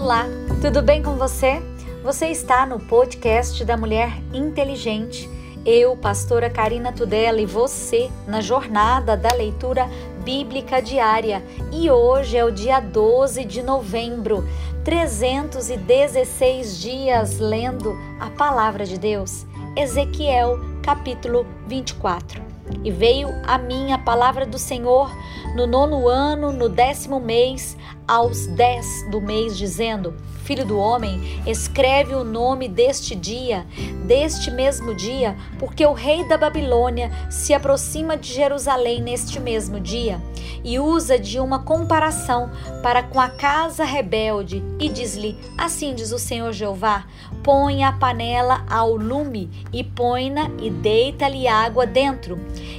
Olá, tudo bem com você? Você está no podcast da Mulher Inteligente. Eu, pastora Karina Tudela, e você na jornada da leitura bíblica diária. E hoje é o dia 12 de novembro, 316 dias lendo a palavra de Deus. Ezequiel, capítulo 24. E veio a mim a palavra do Senhor no nono ano, no décimo mês, aos dez do mês, dizendo: Filho do homem, escreve o nome deste dia, deste mesmo dia, porque o rei da Babilônia se aproxima de Jerusalém neste mesmo dia, e usa de uma comparação para com a casa rebelde, e diz-lhe: Assim diz o Senhor Jeová: Põe a panela ao lume, e põe-na e deita-lhe água dentro,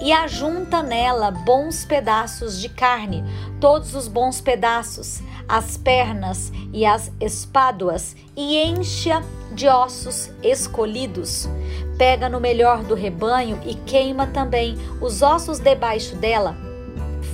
e ajunta nela bons pedaços de carne, todos os bons pedaços, as pernas e as espáduas, e enche-a de ossos escolhidos. Pega no melhor do rebanho e queima também os ossos debaixo dela.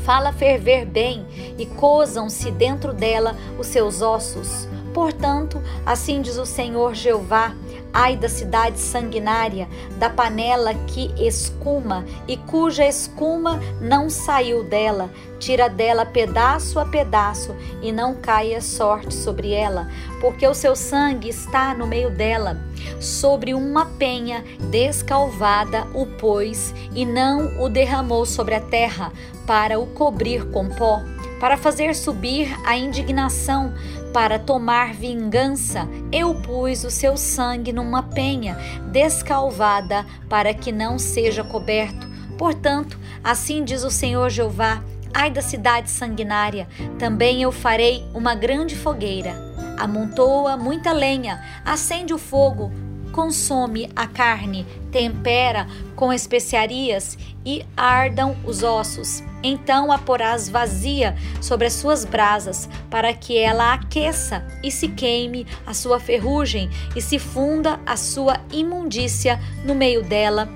Fala ferver bem e cozam-se dentro dela os seus ossos. Portanto, assim diz o Senhor Jeová: Ai da cidade sanguinária, da panela que escuma e cuja escuma não saiu dela. Tira dela pedaço a pedaço e não caia sorte sobre ela, porque o seu sangue está no meio dela. Sobre uma penha descalvada o pôs e não o derramou sobre a terra para o cobrir com pó para fazer subir a indignação, para tomar vingança, eu pus o seu sangue numa penha descalvada, para que não seja coberto. Portanto, assim diz o Senhor Jeová: Ai da cidade sanguinária, também eu farei uma grande fogueira. Amontoa muita lenha, acende o fogo, consome a carne, tempera com especiarias e ardam os ossos. Então a porás vazia sobre as suas brasas, para que ela aqueça e se queime a sua ferrugem e se funda a sua imundícia no meio dela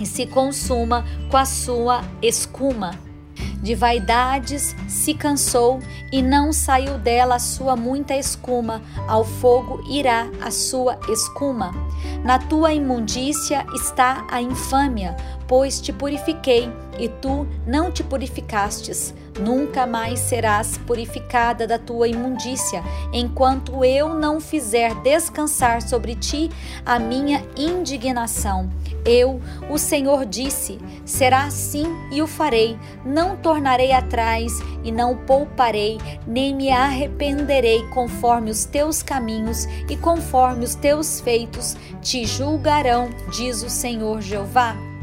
e se consuma com a sua escuma de vaidades se cansou e não saiu dela a sua muita escuma, ao fogo irá a sua escuma. Na tua imundícia está a infâmia, pois te purifiquei e tu não te purificastes. Nunca mais serás purificada da tua imundícia, enquanto eu não fizer descansar sobre ti a minha indignação. Eu, o Senhor, disse: será assim e o farei. Não tornarei atrás e não pouparei, nem me arrependerei conforme os teus caminhos e conforme os teus feitos te julgarão, diz o Senhor Jeová.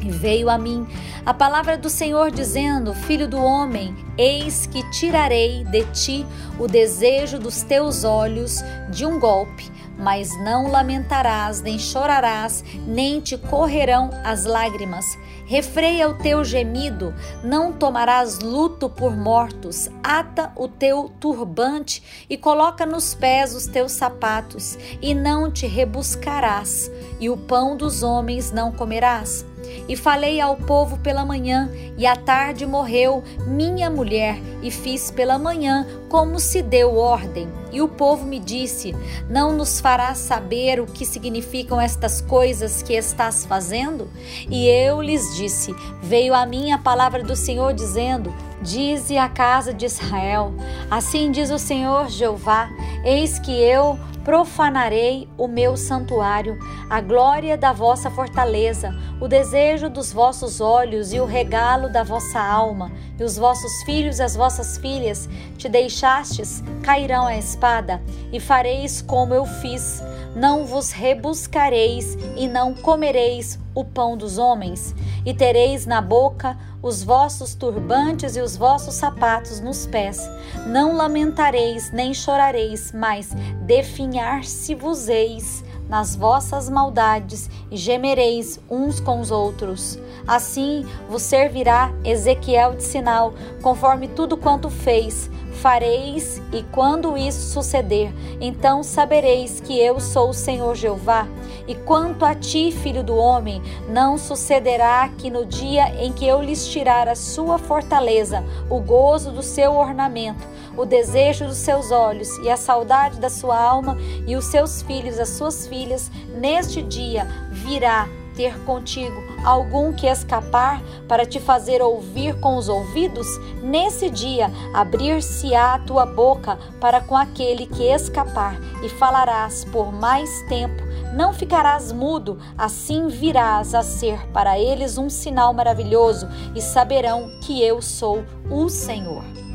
E veio a mim a palavra do Senhor dizendo: Filho do homem, eis que tirarei de ti o desejo dos teus olhos de um golpe, mas não lamentarás, nem chorarás, nem te correrão as lágrimas. Refreia o teu gemido, não tomarás luto por mortos, ata o teu turbante e coloca nos pés os teus sapatos, e não te rebuscarás, e o pão dos homens não comerás e falei ao povo pela manhã, e à tarde morreu minha mulher, e fiz pela manhã como se deu ordem. E o povo me disse: Não nos farás saber o que significam estas coisas que estás fazendo? E eu lhes disse: Veio a mim a palavra do Senhor dizendo: Dize à casa de Israel: Assim diz o Senhor Jeová: Eis que eu profanarei o meu santuário, a glória da vossa fortaleza, o desejo dos vossos olhos e o regalo da vossa alma, e os vossos filhos e as vossas filhas te deixastes, cairão a espada, e fareis como eu fiz. Não vos rebuscareis e não comereis o pão dos homens, e tereis na boca os vossos turbantes e os vossos sapatos nos pés. Não lamentareis nem chorareis, mas definhar-se-vos-eis nas vossas maldades e gemereis uns com os outros. Assim vos servirá Ezequiel de sinal, conforme tudo quanto fez fareis, e quando isso suceder, então sabereis que eu sou o Senhor Jeová. E quanto a ti, filho do homem, não sucederá que no dia em que eu lhes tirar a sua fortaleza, o gozo do seu ornamento, o desejo dos seus olhos e a saudade da sua alma, e os seus filhos, as suas filhas, neste dia virá ter contigo algum que escapar para te fazer ouvir com os ouvidos? Nesse dia abrir-se-á a tua boca para com aquele que escapar, e falarás por mais tempo. Não ficarás mudo, assim virás a ser para eles um sinal maravilhoso, e saberão que eu sou o Senhor.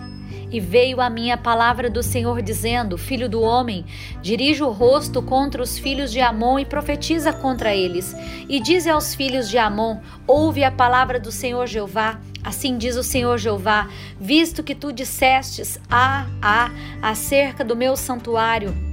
E veio a minha palavra do Senhor dizendo: Filho do homem, dirige o rosto contra os filhos de Amon e profetiza contra eles. E dize aos filhos de Amon: Ouve a palavra do Senhor Jeová. Assim diz o Senhor Jeová: Visto que tu dissestes: Ah, ah, acerca do meu santuário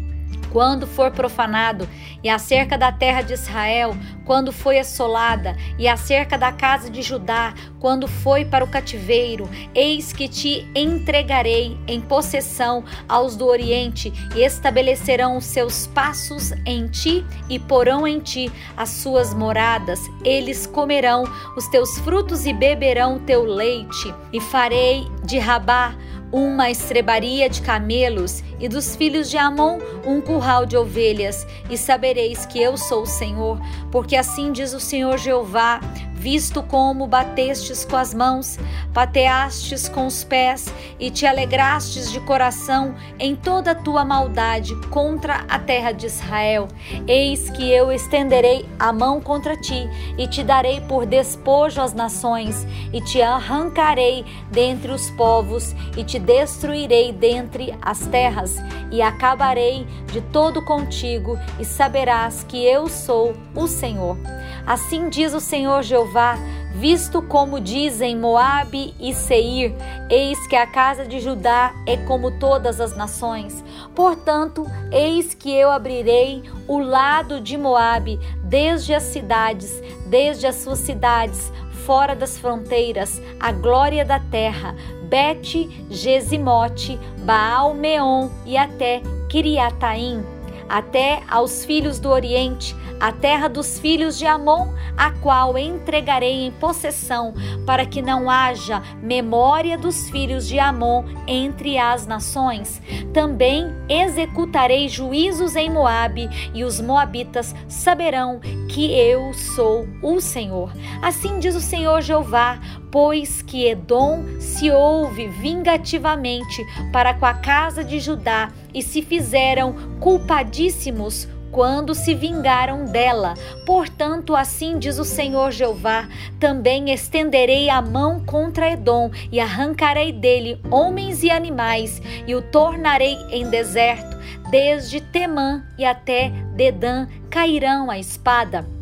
quando for profanado, e acerca da terra de Israel, quando foi assolada, e acerca da casa de Judá, quando foi para o cativeiro, eis que te entregarei em possessão aos do Oriente, e estabelecerão os seus passos em ti, e porão em ti as suas moradas. Eles comerão os teus frutos e beberão teu leite, e farei de Rabá uma estrebaria de camelos, e dos filhos de Amon um curral de ovelhas, e sabereis que eu sou o Senhor, porque assim diz o Senhor Jeová: visto como batestes com as mãos, pateastes com os pés e te alegrastes de coração em toda a tua maldade contra a terra de Israel. Eis que eu estenderei a mão contra ti e te darei por despojo às nações e te arrancarei dentre os povos e te destruirei dentre as terras e acabarei de todo contigo e saberás que eu sou o Senhor. Assim diz o Senhor Jeová: visto como dizem Moabe e Seir, eis que a casa de Judá é como todas as nações. Portanto, eis que eu abrirei o lado de Moabe, desde as cidades, desde as suas cidades, fora das fronteiras, a glória da terra, Bet, Gesimote, Baal Meon e até Kiriataim até aos filhos do Oriente, a terra dos filhos de Amon, a qual entregarei em possessão, para que não haja memória dos filhos de Amon entre as nações. Também executarei juízos em Moabe, e os moabitas saberão que eu sou o Senhor. Assim diz o Senhor Jeová: pois que Edom se ouve vingativamente para com a casa de Judá e se fizeram culpadíssimos quando se vingaram dela. Portanto, assim diz o Senhor Jeová: também estenderei a mão contra Edom e arrancarei dele homens e animais e o tornarei em deserto, desde Temã e até Dedã cairão a espada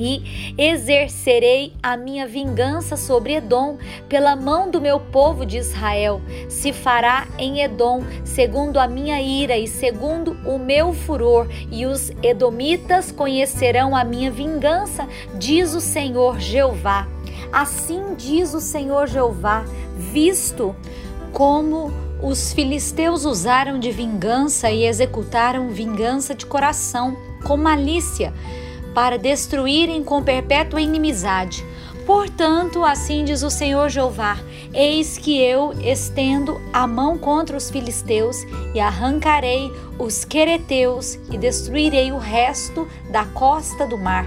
e exercerei a minha vingança sobre Edom pela mão do meu povo de Israel. Se fará em Edom segundo a minha ira e segundo o meu furor, e os edomitas conhecerão a minha vingança, diz o Senhor Jeová. Assim diz o Senhor Jeová, visto como os filisteus usaram de vingança e executaram vingança de coração, com malícia para destruírem com perpétua inimizade. Portanto, assim diz o Senhor Jeová: Eis que eu estendo a mão contra os filisteus e arrancarei os quereteus e destruirei o resto da costa do mar.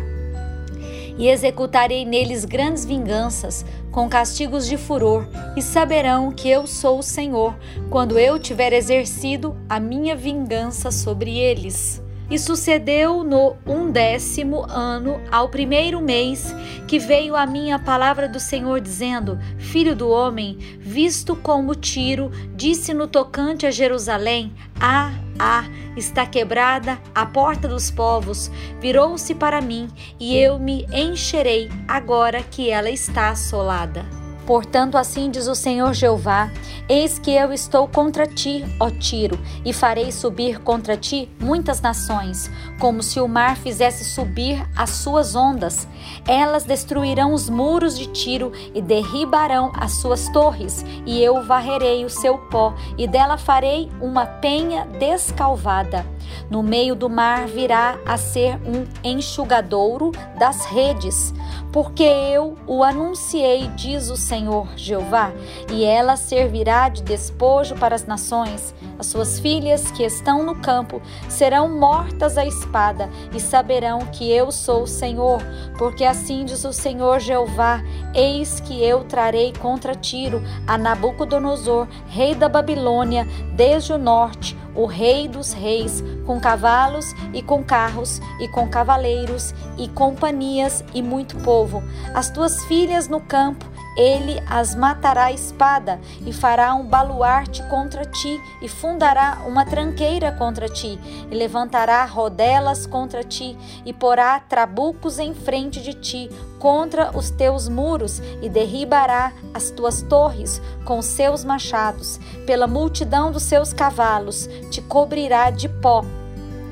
E executarei neles grandes vinganças, com castigos de furor, e saberão que eu sou o Senhor, quando eu tiver exercido a minha vingança sobre eles. E sucedeu no undécimo ano, ao primeiro mês, que veio a mim a palavra do Senhor, dizendo: Filho do homem, visto como Tiro disse no tocante a Jerusalém: Ah, ah, está quebrada a porta dos povos, virou-se para mim, e eu me encherei agora que ela está assolada. Portanto, assim diz o Senhor Jeová: Eis que eu estou contra ti, ó Tiro, e farei subir contra ti muitas nações, como se o mar fizesse subir as suas ondas. Elas destruirão os muros de Tiro e derribarão as suas torres, e eu varrerei o seu pó, e dela farei uma penha descalvada. No meio do mar virá a ser um enxugadouro das redes, porque eu o anunciei, diz o Senhor Jeová, e ela servirá de despojo para as nações. As suas filhas que estão no campo serão mortas à espada, e saberão que eu sou o Senhor, porque assim diz o Senhor Jeová: Eis que eu trarei contra Tiro a Nabucodonosor, rei da Babilônia, desde o norte o Rei dos Reis, com cavalos e com carros, e com cavaleiros e companhias e muito povo. As tuas filhas no campo ele as matará à espada e fará um baluarte contra ti e fundará uma tranqueira contra ti e levantará rodelas contra ti e porá trabucos em frente de ti contra os teus muros e derribará as tuas torres com seus machados. Pela multidão dos seus cavalos te cobrirá de pó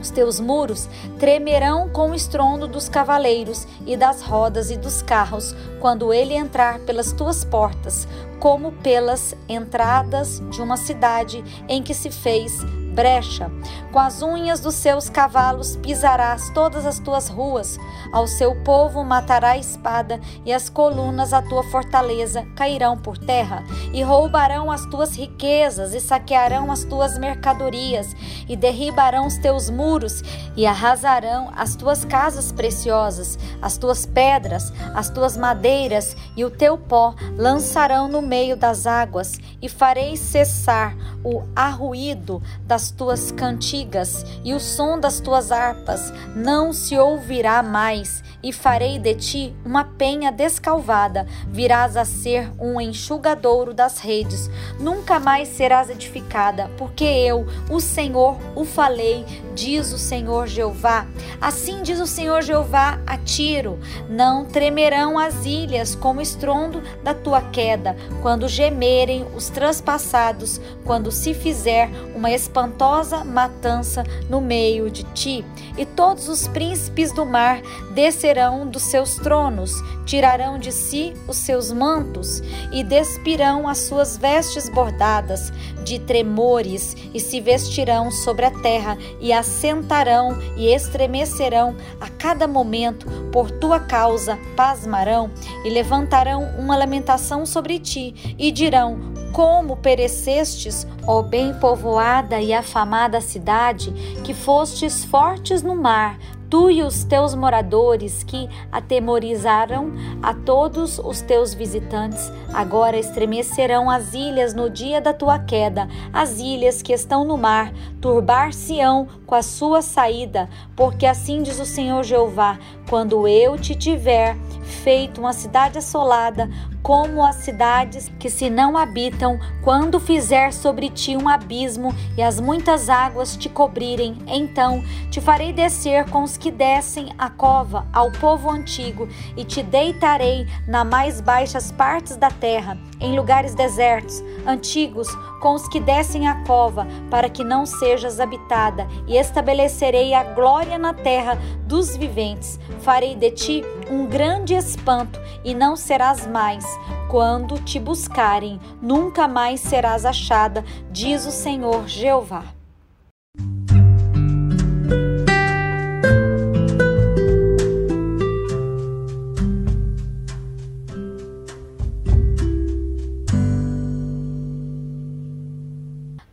os teus muros tremerão com o estrondo dos cavaleiros e das rodas e dos carros, quando ele entrar pelas tuas portas, como pelas entradas de uma cidade em que se fez brecha. Com as unhas dos seus cavalos pisarás todas as tuas ruas. Ao seu povo matará a espada, e as colunas da tua fortaleza cairão por terra, e roubarão as tuas riquezas, e saquearão as tuas mercadorias, e derribarão os teus muros, e arrasarão as tuas casas preciosas, as tuas pedras, as tuas madeiras, e o teu pó lançarão no meio das águas, e farei cessar o arruído das tuas cantigas e o som das tuas harpas não se ouvirá mais, e farei de ti uma penha descalvada, virás a ser um enxugadouro das redes, nunca mais serás edificada, porque eu, o Senhor, o falei, diz o Senhor Jeová. Assim diz o Senhor Jeová a Tiro: não tremerão as ilhas como estrondo da tua queda, quando gemerem os transpassados, quando se fizer uma espantosa matança no meio de ti, e todos os príncipes do mar descerão dos seus tronos, tirarão de si os seus mantos e despirão as suas vestes bordadas de tremores e se vestirão sobre a terra e assentarão e estremecerão a cada momento por tua causa, pasmarão e levantarão uma lamentação sobre ti e dirão: como perecestes, ó bem povoada e afamada cidade, que fostes fortes no mar, tu e os teus moradores que atemorizaram a todos os teus visitantes, agora estremecerão as ilhas no dia da tua queda, as ilhas que estão no mar, turbar-se-ão com a sua saída, porque assim diz o Senhor Jeová: quando eu te tiver feito uma cidade assolada, como as cidades que se não habitam, quando fizer sobre ti um abismo e as muitas águas te cobrirem, então te farei descer com os que descem a cova ao povo antigo e te deitarei na mais baixas partes da terra, em lugares desertos, antigos, com os que descem a cova, para que não sejas habitada, e estabelecerei a glória na terra dos viventes. Farei de ti um grande espanto, e não serás mais. Quando te buscarem, nunca mais serás achada, diz o Senhor Jeová.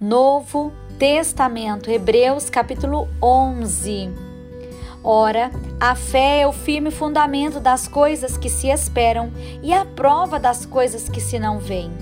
Novo Testamento, Hebreus capítulo 11. Ora, a fé é o firme fundamento das coisas que se esperam e a prova das coisas que se não veem.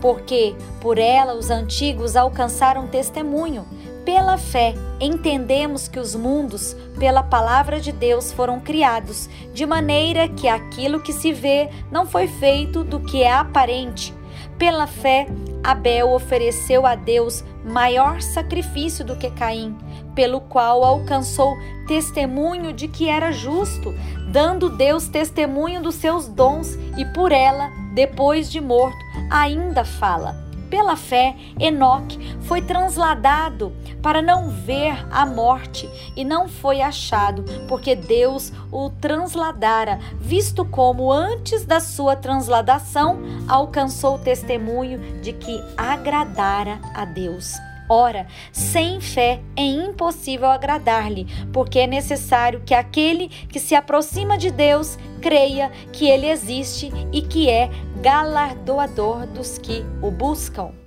Porque por ela os antigos alcançaram testemunho. Pela fé, entendemos que os mundos, pela palavra de Deus, foram criados, de maneira que aquilo que se vê não foi feito do que é aparente. Pela fé, Abel ofereceu a Deus maior sacrifício do que Caim, pelo qual alcançou testemunho de que era justo, dando Deus testemunho dos seus dons, e por ela, depois de morto, ainda fala. Pela fé, Enoque foi transladado para não ver a morte e não foi achado, porque Deus o transladara, visto como antes da sua transladação alcançou o testemunho de que agradara a Deus. Ora, sem fé é impossível agradar-lhe, porque é necessário que aquele que se aproxima de Deus creia que ele existe e que é galardoador dos que o buscam.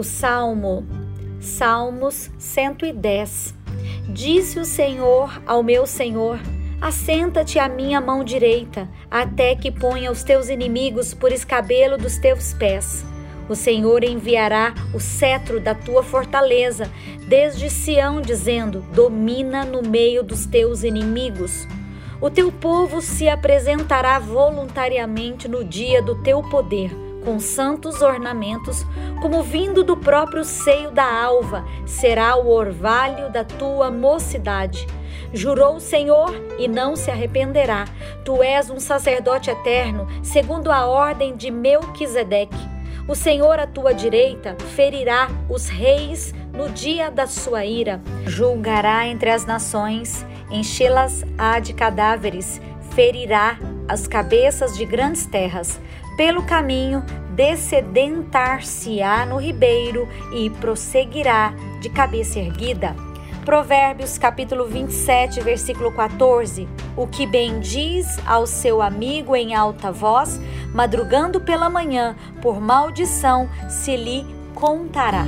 O Salmo Salmos 110 Disse o Senhor ao meu Senhor: Assenta-te à minha mão direita, até que ponha os teus inimigos por escabelo dos teus pés. O Senhor enviará o cetro da tua fortaleza desde Sião, dizendo: Domina no meio dos teus inimigos. O teu povo se apresentará voluntariamente no dia do teu poder com santos ornamentos, como vindo do próprio seio da alva, será o orvalho da tua mocidade. Jurou o Senhor e não se arrependerá. Tu és um sacerdote eterno, segundo a ordem de Melquisedeque. O Senhor à tua direita ferirá os reis no dia da sua ira. Julgará entre as nações, enchê-las-á de cadáveres, ferirá as cabeças de grandes terras pelo caminho descedentar-se-á no ribeiro e prosseguirá de cabeça erguida. Provérbios capítulo 27, versículo 14. O que bem diz ao seu amigo em alta voz, madrugando pela manhã, por maldição se lhe contará.